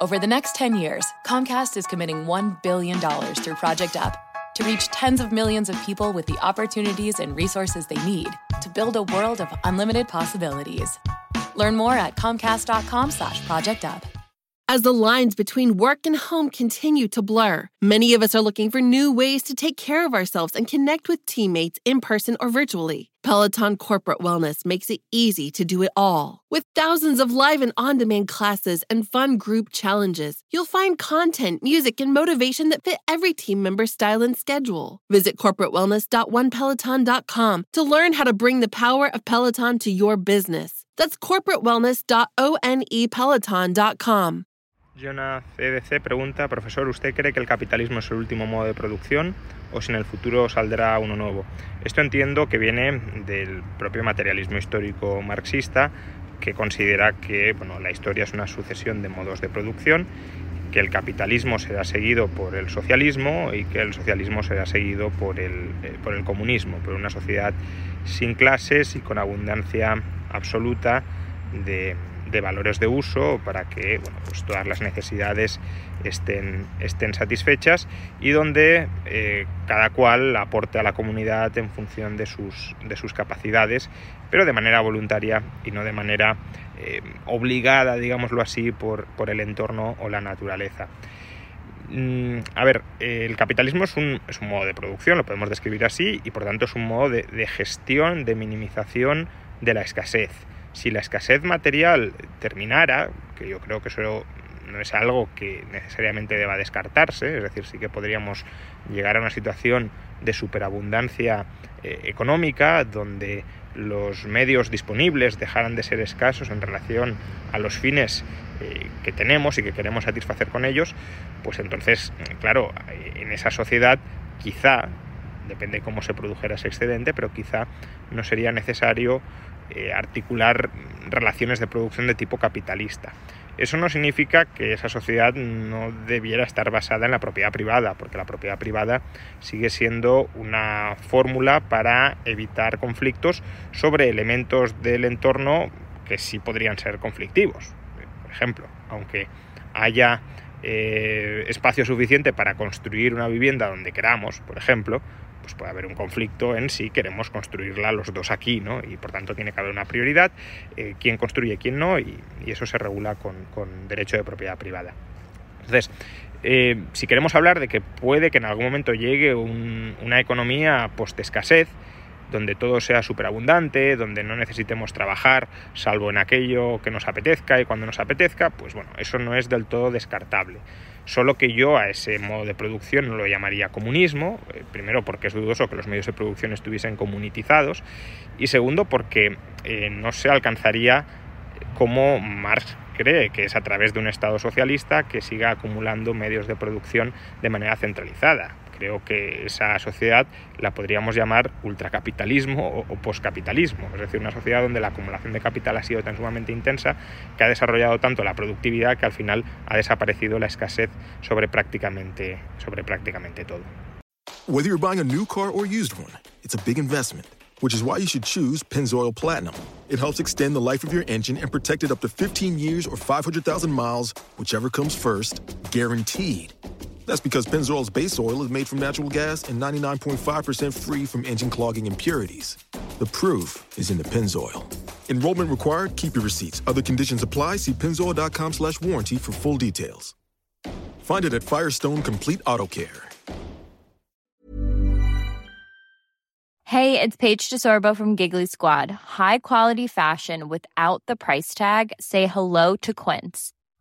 Over the next 10 years, Comcast is committing $1 billion through Project Up to reach tens of millions of people with the opportunities and resources they need to build a world of unlimited possibilities. Learn more at comcast.com slash project up. As the lines between work and home continue to blur, many of us are looking for new ways to take care of ourselves and connect with teammates in person or virtually. Peloton Corporate Wellness makes it easy to do it all. With thousands of live and on demand classes and fun group challenges, you'll find content, music, and motivation that fit every team member's style and schedule. Visit corporatewellness.onepeloton.com to learn how to bring the power of Peloton to your business. That's corporatewellness.onepeloton.com. Jonah CDC pregunta, profesor, ¿usted cree que el capitalismo es el último modo de producción o si en el futuro saldrá uno nuevo? Esto entiendo que viene del propio materialismo histórico marxista, que considera que bueno, la historia es una sucesión de modos de producción, que el capitalismo será seguido por el socialismo y que el socialismo será seguido por el, eh, por el comunismo, por una sociedad sin clases y con abundancia absoluta de, de valores de uso para que bueno, pues todas las necesidades estén, estén satisfechas y donde eh, cada cual aporte a la comunidad en función de sus, de sus capacidades, pero de manera voluntaria y no de manera eh, obligada, digámoslo así, por, por el entorno o la naturaleza. Mm, a ver, el capitalismo es un, es un, modo de producción, lo podemos describir así, y por tanto es un modo de gestión, de minimización de la escasez si la escasez material terminara, que yo creo que eso no es algo que necesariamente deba descartarse, es decir, sí que podríamos llegar a una situación de superabundancia eh, económica donde los medios disponibles dejaran de ser escasos en relación a los fines eh, que tenemos y que queremos satisfacer con ellos, pues entonces, claro, en esa sociedad quizá, depende de cómo se produjera ese excedente, pero quizá no sería necesario eh, articular relaciones de producción de tipo capitalista. Eso no significa que esa sociedad no debiera estar basada en la propiedad privada, porque la propiedad privada sigue siendo una fórmula para evitar conflictos sobre elementos del entorno que sí podrían ser conflictivos. Por ejemplo, aunque haya eh, espacio suficiente para construir una vivienda donde queramos, por ejemplo, pues puede haber un conflicto en si queremos construirla los dos aquí, ¿no? Y por tanto tiene que haber una prioridad, eh, quién construye, quién no, y, eso se regula con, con, derecho de propiedad privada. Entonces, eh, si queremos hablar de que puede que en algún momento llegue un, una economía post-escasez, donde todo sea superabundante, donde no necesitemos trabajar salvo en aquello que nos apetezca y cuando nos apetezca, pues bueno, eso no es del todo descartable. Solo que yo a ese modo de producción no lo llamaría comunismo, eh, primero porque es dudoso que los medios de producción estuviesen comunitizados y segundo porque eh, no se alcanzaría como Marx cree, que es a través de un Estado socialista que siga acumulando medios de producción de manera centralizada. Creo que esa sociedad la podríamos llamar ultracapitalismo o, o poscapitalismo, es decir, una sociedad donde la acumulación de capital ha sido tan sumamente intensa que ha desarrollado tanto la productividad que al final ha desaparecido la escasez sobre prácticamente, sobre prácticamente todo. Whether you're buying a new car or used one, it's a big investment, which is why you should choose Pennzoil Platinum. It helps extend the life of your engine and protect it up to 15 years or 500,000 miles, whichever comes first, guaranteed. That's because Pennzoil's base oil is made from natural gas and 99.5% free from engine clogging impurities. The proof is in the Pennzoil. Enrollment required. Keep your receipts. Other conditions apply. See pennzoil.com slash warranty for full details. Find it at Firestone Complete Auto Care. Hey, it's Paige DeSorbo from Giggly Squad. High quality fashion without the price tag. Say hello to Quince.